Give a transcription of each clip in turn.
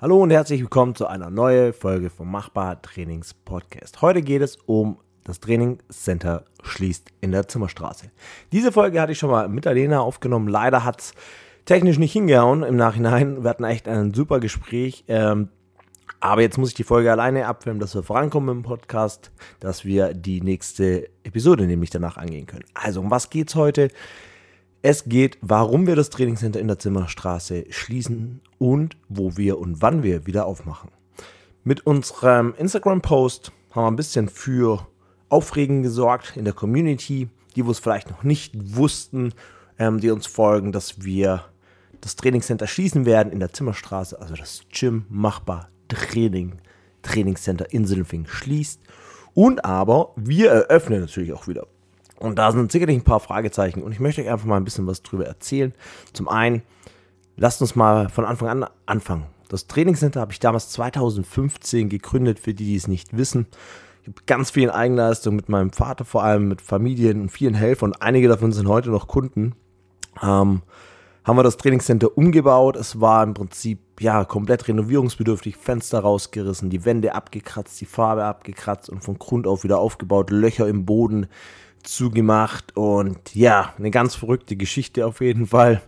Hallo und herzlich willkommen zu einer neuen Folge vom Machbar Trainings Podcast. Heute geht es um das Trainingscenter schließt in der Zimmerstraße. Diese Folge hatte ich schon mal mit Alena aufgenommen. Leider hat es technisch nicht hingehauen im Nachhinein. Wir hatten echt ein super Gespräch. Ähm, aber jetzt muss ich die Folge alleine abfilmen, dass wir vorankommen im Podcast, dass wir die nächste Episode nämlich danach angehen können. Also, um was geht's heute? Es geht, warum wir das Trainingscenter in der Zimmerstraße schließen und wo wir und wann wir wieder aufmachen. Mit unserem Instagram-Post haben wir ein bisschen für Aufregen gesorgt in der Community, die wo es vielleicht noch nicht wussten, ähm, die uns folgen, dass wir das Trainingscenter schließen werden in der Zimmerstraße, also das Gym machbar Training, Trainingscenter in Sindelfingen schließt. Und aber wir eröffnen natürlich auch wieder. Und da sind sicherlich ein paar Fragezeichen und ich möchte euch einfach mal ein bisschen was drüber erzählen. Zum einen, lasst uns mal von Anfang an anfangen. Das Trainingscenter habe ich damals 2015 gegründet, für die, die es nicht wissen. Ich habe ganz viel in Eigenleistung mit meinem Vater, vor allem mit Familien und vielen Helfern. Einige davon sind heute noch Kunden. Ähm, haben wir das Trainingscenter umgebaut. Es war im Prinzip ja komplett renovierungsbedürftig, Fenster rausgerissen, die Wände abgekratzt, die Farbe abgekratzt und von Grund auf wieder aufgebaut, Löcher im Boden zugemacht und ja, eine ganz verrückte Geschichte auf jeden Fall,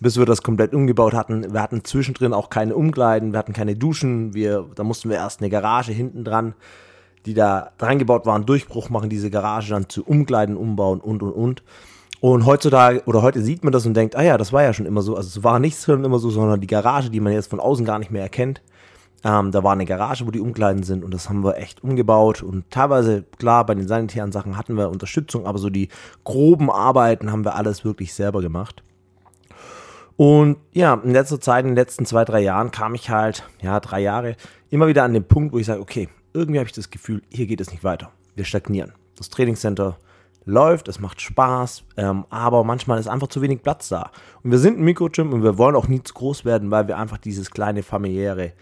bis wir das komplett umgebaut hatten. Wir hatten zwischendrin auch keine Umkleiden, wir hatten keine Duschen, wir, da mussten wir erst eine Garage hinten dran, die da dran gebaut waren, Durchbruch machen, diese Garage dann zu Umkleiden umbauen und und und. Und heutzutage oder heute sieht man das und denkt, ah ja, das war ja schon immer so. Also es war nicht schon immer so, sondern die Garage, die man jetzt von außen gar nicht mehr erkennt, ähm, da war eine Garage, wo die Umkleiden sind und das haben wir echt umgebaut. Und teilweise, klar, bei den sanitären Sachen hatten wir Unterstützung, aber so die groben Arbeiten haben wir alles wirklich selber gemacht. Und ja, in letzter Zeit, in den letzten zwei, drei Jahren kam ich halt, ja, drei Jahre, immer wieder an den Punkt, wo ich sage, okay, irgendwie habe ich das Gefühl, hier geht es nicht weiter. Wir stagnieren. Das Trainingscenter läuft, es macht Spaß, ähm, aber manchmal ist einfach zu wenig Platz da. Und wir sind ein Mikrogym und wir wollen auch nie zu groß werden, weil wir einfach dieses kleine familiäre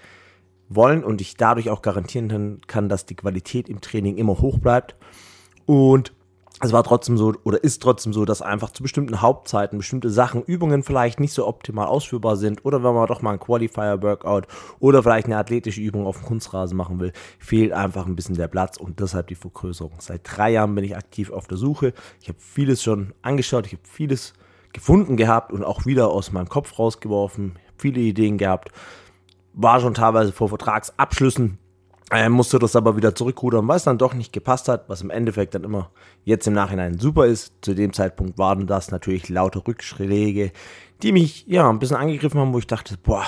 wollen und ich dadurch auch garantieren kann, dass die Qualität im Training immer hoch bleibt. Und es war trotzdem so oder ist trotzdem so, dass einfach zu bestimmten Hauptzeiten bestimmte Sachen, Übungen vielleicht nicht so optimal ausführbar sind oder wenn man doch mal ein Qualifier-Workout oder vielleicht eine athletische Übung auf dem Kunstrasen machen will, fehlt einfach ein bisschen der Platz und deshalb die Vergrößerung. Seit drei Jahren bin ich aktiv auf der Suche. Ich habe vieles schon angeschaut, ich habe vieles gefunden gehabt und auch wieder aus meinem Kopf rausgeworfen, viele Ideen gehabt war schon teilweise vor Vertragsabschlüssen, er musste das aber wieder zurückrudern, weil es dann doch nicht gepasst hat, was im Endeffekt dann immer jetzt im Nachhinein super ist. Zu dem Zeitpunkt waren das natürlich laute Rückschläge, die mich ja ein bisschen angegriffen haben, wo ich dachte, boah,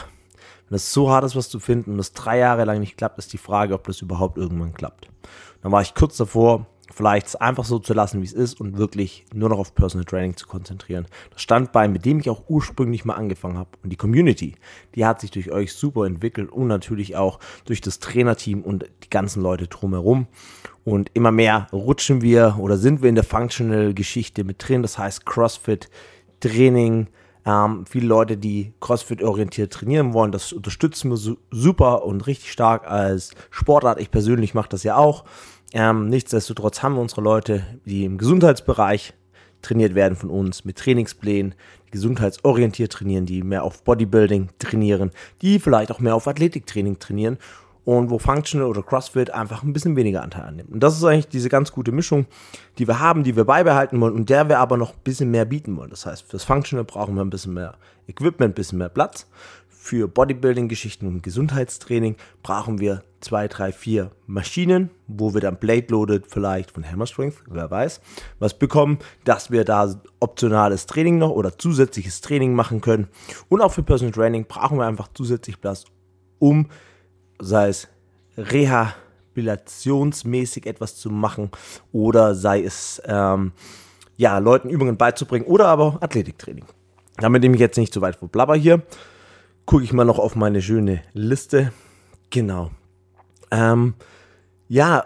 wenn es so hart ist, was zu finden und es drei Jahre lang nicht klappt, ist die Frage, ob das überhaupt irgendwann klappt. Dann war ich kurz davor, vielleicht es einfach so zu lassen, wie es ist und wirklich nur noch auf Personal Training zu konzentrieren. Das Standbein, mit dem ich auch ursprünglich mal angefangen habe. Und die Community, die hat sich durch euch super entwickelt und natürlich auch durch das Trainerteam und die ganzen Leute drumherum. Und immer mehr rutschen wir oder sind wir in der Functional-Geschichte mit drin. Das heißt CrossFit, Training, ähm, viele Leute, die CrossFit-orientiert trainieren wollen, das unterstützen wir super und richtig stark als Sportart. Ich persönlich mache das ja auch. Ähm, nichtsdestotrotz haben wir unsere Leute, die im Gesundheitsbereich trainiert werden von uns, mit Trainingsplänen, die gesundheitsorientiert trainieren, die mehr auf Bodybuilding trainieren, die vielleicht auch mehr auf Athletiktraining trainieren und wo Functional oder CrossFit einfach ein bisschen weniger Anteil annimmt. Und das ist eigentlich diese ganz gute Mischung, die wir haben, die wir beibehalten wollen und der wir aber noch ein bisschen mehr bieten wollen. Das heißt, fürs Functional brauchen wir ein bisschen mehr Equipment, ein bisschen mehr Platz. Für Bodybuilding-Geschichten und Gesundheitstraining brauchen wir zwei, drei, vier Maschinen, wo wir dann Blade Loaded vielleicht von Hammer Strength, wer weiß, was bekommen, dass wir da optionales Training noch oder zusätzliches Training machen können. Und auch für Personal Training brauchen wir einfach zusätzlich Platz, um, sei es rehabilitationsmäßig etwas zu machen oder sei es, ähm, ja, Leuten Übungen beizubringen oder aber Athletiktraining. Damit nehme ich jetzt nicht zu weit vor Blabber hier gucke ich mal noch auf meine schöne Liste. Genau. Ähm, ja.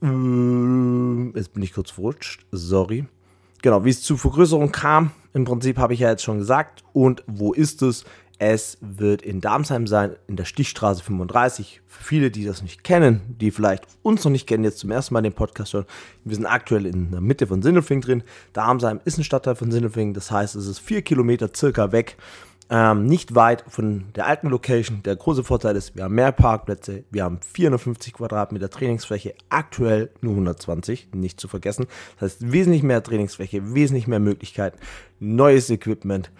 Mm, jetzt bin ich kurz verrutscht. Sorry. Genau, wie es zu Vergrößerung kam, im Prinzip habe ich ja jetzt schon gesagt. Und wo ist es? Es wird in Darmsheim sein, in der Stichstraße 35. Für viele, die das nicht kennen, die vielleicht uns noch nicht kennen, jetzt zum ersten Mal den Podcast hören. Wir sind aktuell in der Mitte von Sindelfing drin. Darmsheim ist ein Stadtteil von Sindelfing. Das heißt, es ist vier Kilometer circa weg ähm, nicht weit von der alten Location. Der große Vorteil ist, wir haben mehr Parkplätze, wir haben 450 Quadratmeter Trainingsfläche, aktuell nur 120, nicht zu vergessen. Das heißt, wesentlich mehr Trainingsfläche, wesentlich mehr Möglichkeiten, neues Equipment,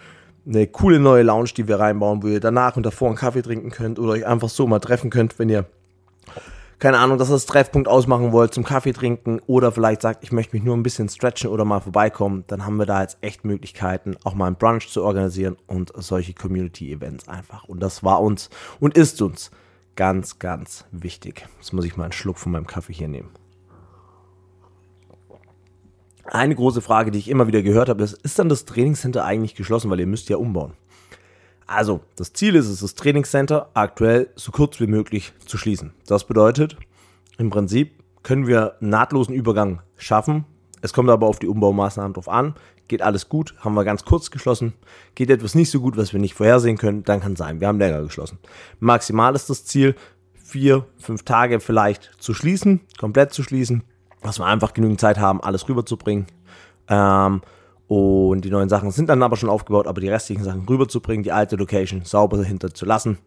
eine coole neue Lounge, die wir reinbauen, wo ihr danach und davor einen Kaffee trinken könnt oder euch einfach so mal treffen könnt, wenn ihr keine Ahnung, dass ihr das Treffpunkt ausmachen wollt zum Kaffee trinken oder vielleicht sagt, ich möchte mich nur ein bisschen stretchen oder mal vorbeikommen, dann haben wir da jetzt echt Möglichkeiten, auch mal ein Brunch zu organisieren und solche Community-Events einfach. Und das war uns und ist uns ganz, ganz wichtig. Jetzt muss ich mal einen Schluck von meinem Kaffee hier nehmen. Eine große Frage, die ich immer wieder gehört habe, ist, ist dann das Trainingscenter eigentlich geschlossen, weil ihr müsst ja umbauen? Also, das Ziel ist es, das Trainingscenter aktuell so kurz wie möglich zu schließen. Das bedeutet, im Prinzip können wir einen nahtlosen Übergang schaffen. Es kommt aber auf die Umbaumaßnahmen drauf an. Geht alles gut, haben wir ganz kurz geschlossen. Geht etwas nicht so gut, was wir nicht vorhersehen können, dann kann sein, wir haben länger geschlossen. Maximal ist das Ziel, vier, fünf Tage vielleicht zu schließen, komplett zu schließen, dass wir einfach genügend Zeit haben, alles rüberzubringen. Ähm, und die neuen Sachen sind dann aber schon aufgebaut, aber die restlichen Sachen rüberzubringen, die alte Location sauber dahinter zu lassen.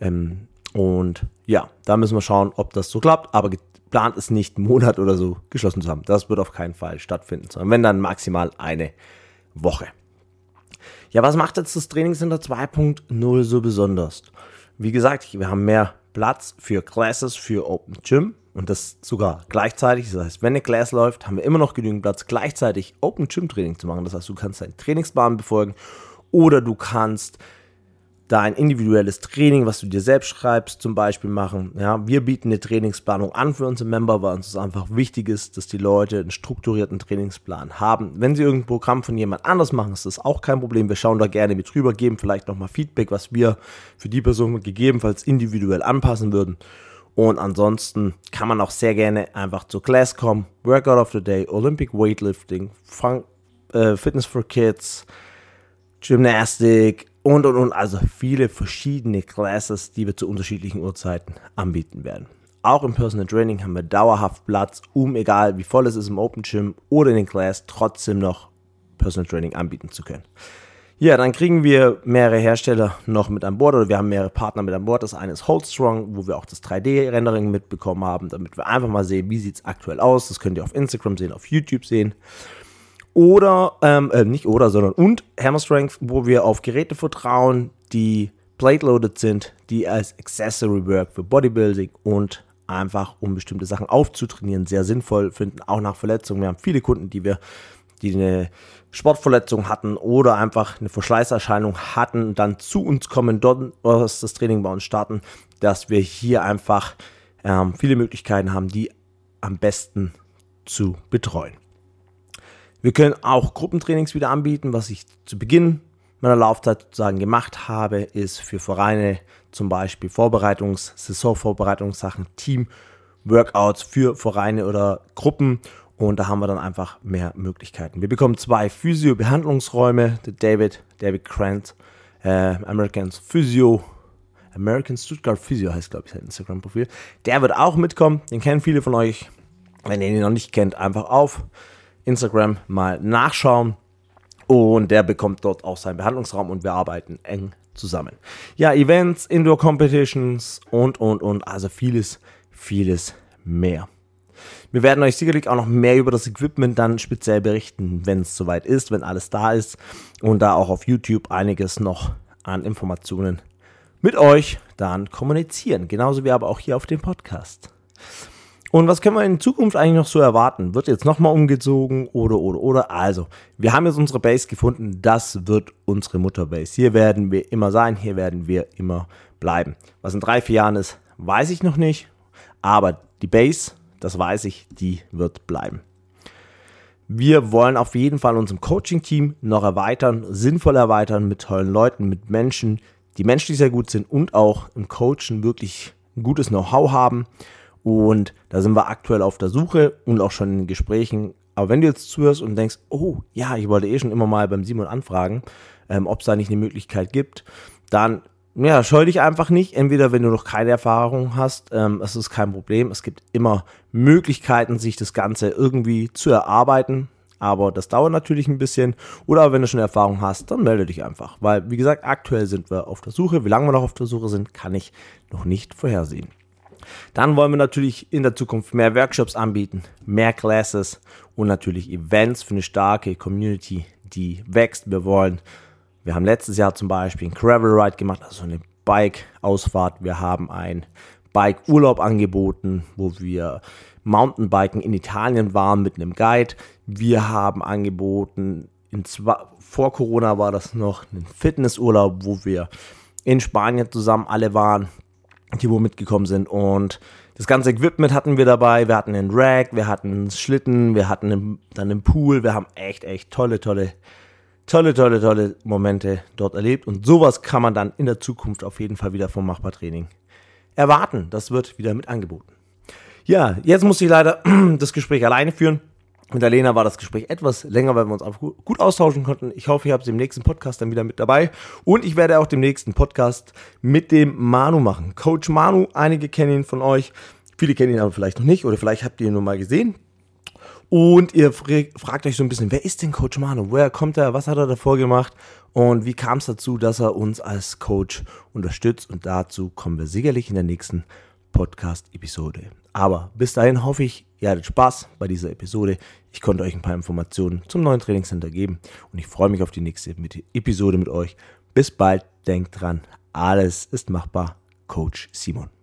Ähm, und ja, da müssen wir schauen, ob das so klappt. Aber geplant ist nicht, einen Monat oder so geschlossen zu haben. Das wird auf keinen Fall stattfinden, sondern wenn dann maximal eine Woche. Ja, was macht jetzt das Trainingscenter 2.0 so besonders? Wie gesagt, wir haben mehr Platz für Classes, für Open Gym. Und das sogar gleichzeitig. Das heißt, wenn eine Class läuft, haben wir immer noch genügend Platz, gleichzeitig Open Gym Training zu machen. Das heißt, du kannst deinen Trainingsplan befolgen oder du kannst dein individuelles Training, was du dir selbst schreibst, zum Beispiel machen. Ja, wir bieten eine Trainingsplanung an für unsere Member, weil uns das einfach wichtig ist, dass die Leute einen strukturierten Trainingsplan haben. Wenn sie irgendein Programm von jemand anders machen, ist das auch kein Problem. Wir schauen da gerne mit drüber, geben vielleicht nochmal Feedback, was wir für die Person gegebenenfalls individuell anpassen würden. Und ansonsten kann man auch sehr gerne einfach zur Class kommen. Workout of the Day, Olympic Weightlifting, Fun äh, Fitness for Kids, Gymnastik und und und. Also viele verschiedene Classes, die wir zu unterschiedlichen Uhrzeiten anbieten werden. Auch im Personal Training haben wir dauerhaft Platz, um egal wie voll es ist im Open Gym oder in den Class, trotzdem noch Personal Training anbieten zu können. Ja, dann kriegen wir mehrere Hersteller noch mit an Bord oder wir haben mehrere Partner mit an Bord. Das eine ist Holdstrong, wo wir auch das 3D-Rendering mitbekommen haben, damit wir einfach mal sehen, wie sieht es aktuell aus. Das könnt ihr auf Instagram sehen, auf YouTube sehen. Oder, ähm, äh, nicht oder, sondern und Hammer Strength, wo wir auf Geräte vertrauen, die plate-loaded sind, die als Accessory Work für Bodybuilding und einfach um bestimmte Sachen aufzutrainieren sehr sinnvoll finden, auch nach Verletzungen. Wir haben viele Kunden, die wir die eine Sportverletzung hatten oder einfach eine Verschleißerscheinung hatten, dann zu uns kommen, dort das Training bei uns starten, dass wir hier einfach ähm, viele Möglichkeiten haben, die am besten zu betreuen. Wir können auch Gruppentrainings wieder anbieten, was ich zu Beginn meiner Laufzeit sozusagen gemacht habe, ist für Vereine zum Beispiel Vorbereitungs-, Saisonvorbereitungssachen, Team-Workouts für Vereine oder Gruppen und da haben wir dann einfach mehr Möglichkeiten. Wir bekommen zwei Physio-Behandlungsräume. David, David Grant, äh, American Physio, American Stuttgart Physio heißt, glaube ich, sein Instagram-Profil. Der wird auch mitkommen. Den kennen viele von euch. Wenn ihr ihn noch nicht kennt, einfach auf Instagram mal nachschauen. Und der bekommt dort auch seinen Behandlungsraum und wir arbeiten eng zusammen. Ja, Events, Indoor Competitions und, und, und. Also vieles, vieles mehr. Wir werden euch sicherlich auch noch mehr über das Equipment dann speziell berichten, wenn es soweit ist, wenn alles da ist und da auch auf YouTube einiges noch an Informationen mit euch dann kommunizieren. Genauso wie aber auch hier auf dem Podcast. Und was können wir in Zukunft eigentlich noch so erwarten? Wird jetzt nochmal umgezogen oder, oder, oder? Also, wir haben jetzt unsere Base gefunden. Das wird unsere Mutterbase. Hier werden wir immer sein. Hier werden wir immer bleiben. Was in drei, vier Jahren ist, weiß ich noch nicht. Aber die Base das weiß ich, die wird bleiben. Wir wollen auf jeden Fall unserem Coaching-Team noch erweitern, sinnvoll erweitern mit tollen Leuten, mit Menschen, die menschlich sehr gut sind und auch im Coachen wirklich gutes Know-how haben. Und da sind wir aktuell auf der Suche und auch schon in Gesprächen. Aber wenn du jetzt zuhörst und denkst, oh ja, ich wollte eh schon immer mal beim Simon anfragen, ähm, ob es da nicht eine Möglichkeit gibt, dann ja, scheu dich einfach nicht. Entweder wenn du noch keine Erfahrung hast, ähm, es ist kein Problem. Es gibt immer Möglichkeiten, sich das Ganze irgendwie zu erarbeiten. aber das dauert natürlich ein bisschen. Oder wenn du schon Erfahrung hast, dann melde dich einfach. Weil, wie gesagt, aktuell sind wir auf der Suche. Wie lange wir noch auf der Suche sind, kann ich noch nicht vorhersehen. Dann wollen wir natürlich in der Zukunft mehr Workshops anbieten, mehr Classes und natürlich Events für eine starke Community, die wächst. Wir wollen, wir haben letztes Jahr zum Beispiel ein Gravel Ride gemacht, also eine Bike-Ausfahrt. Wir haben ein Bike-Urlaub angeboten, wo wir Mountainbiken in Italien waren mit einem Guide. Wir haben angeboten, zwei, vor Corona war das noch ein Fitnessurlaub, wo wir in Spanien zusammen alle waren die wo mitgekommen sind. Und das ganze Equipment hatten wir dabei. Wir hatten einen Rack, wir hatten einen Schlitten, wir hatten einen, dann einen Pool. Wir haben echt, echt tolle, tolle, tolle, tolle, tolle Momente dort erlebt. Und sowas kann man dann in der Zukunft auf jeden Fall wieder vom Machbartraining erwarten. Das wird wieder mit angeboten. Ja, jetzt muss ich leider das Gespräch alleine führen. Mit der Lena war das Gespräch etwas länger, weil wir uns auch gut austauschen konnten. Ich hoffe, ihr habt es im nächsten Podcast dann wieder mit dabei. Und ich werde auch den nächsten Podcast mit dem Manu machen. Coach Manu, einige kennen ihn von euch. Viele kennen ihn aber vielleicht noch nicht oder vielleicht habt ihr ihn nur mal gesehen. Und ihr fragt euch so ein bisschen, wer ist denn Coach Manu? Woher kommt er? Was hat er davor gemacht? Und wie kam es dazu, dass er uns als Coach unterstützt? Und dazu kommen wir sicherlich in der nächsten Podcast-Episode. Aber bis dahin hoffe ich, ihr hattet Spaß bei dieser Episode. Ich konnte euch ein paar Informationen zum neuen Trainingscenter geben und ich freue mich auf die nächste Episode mit euch. Bis bald, denkt dran, alles ist machbar. Coach Simon.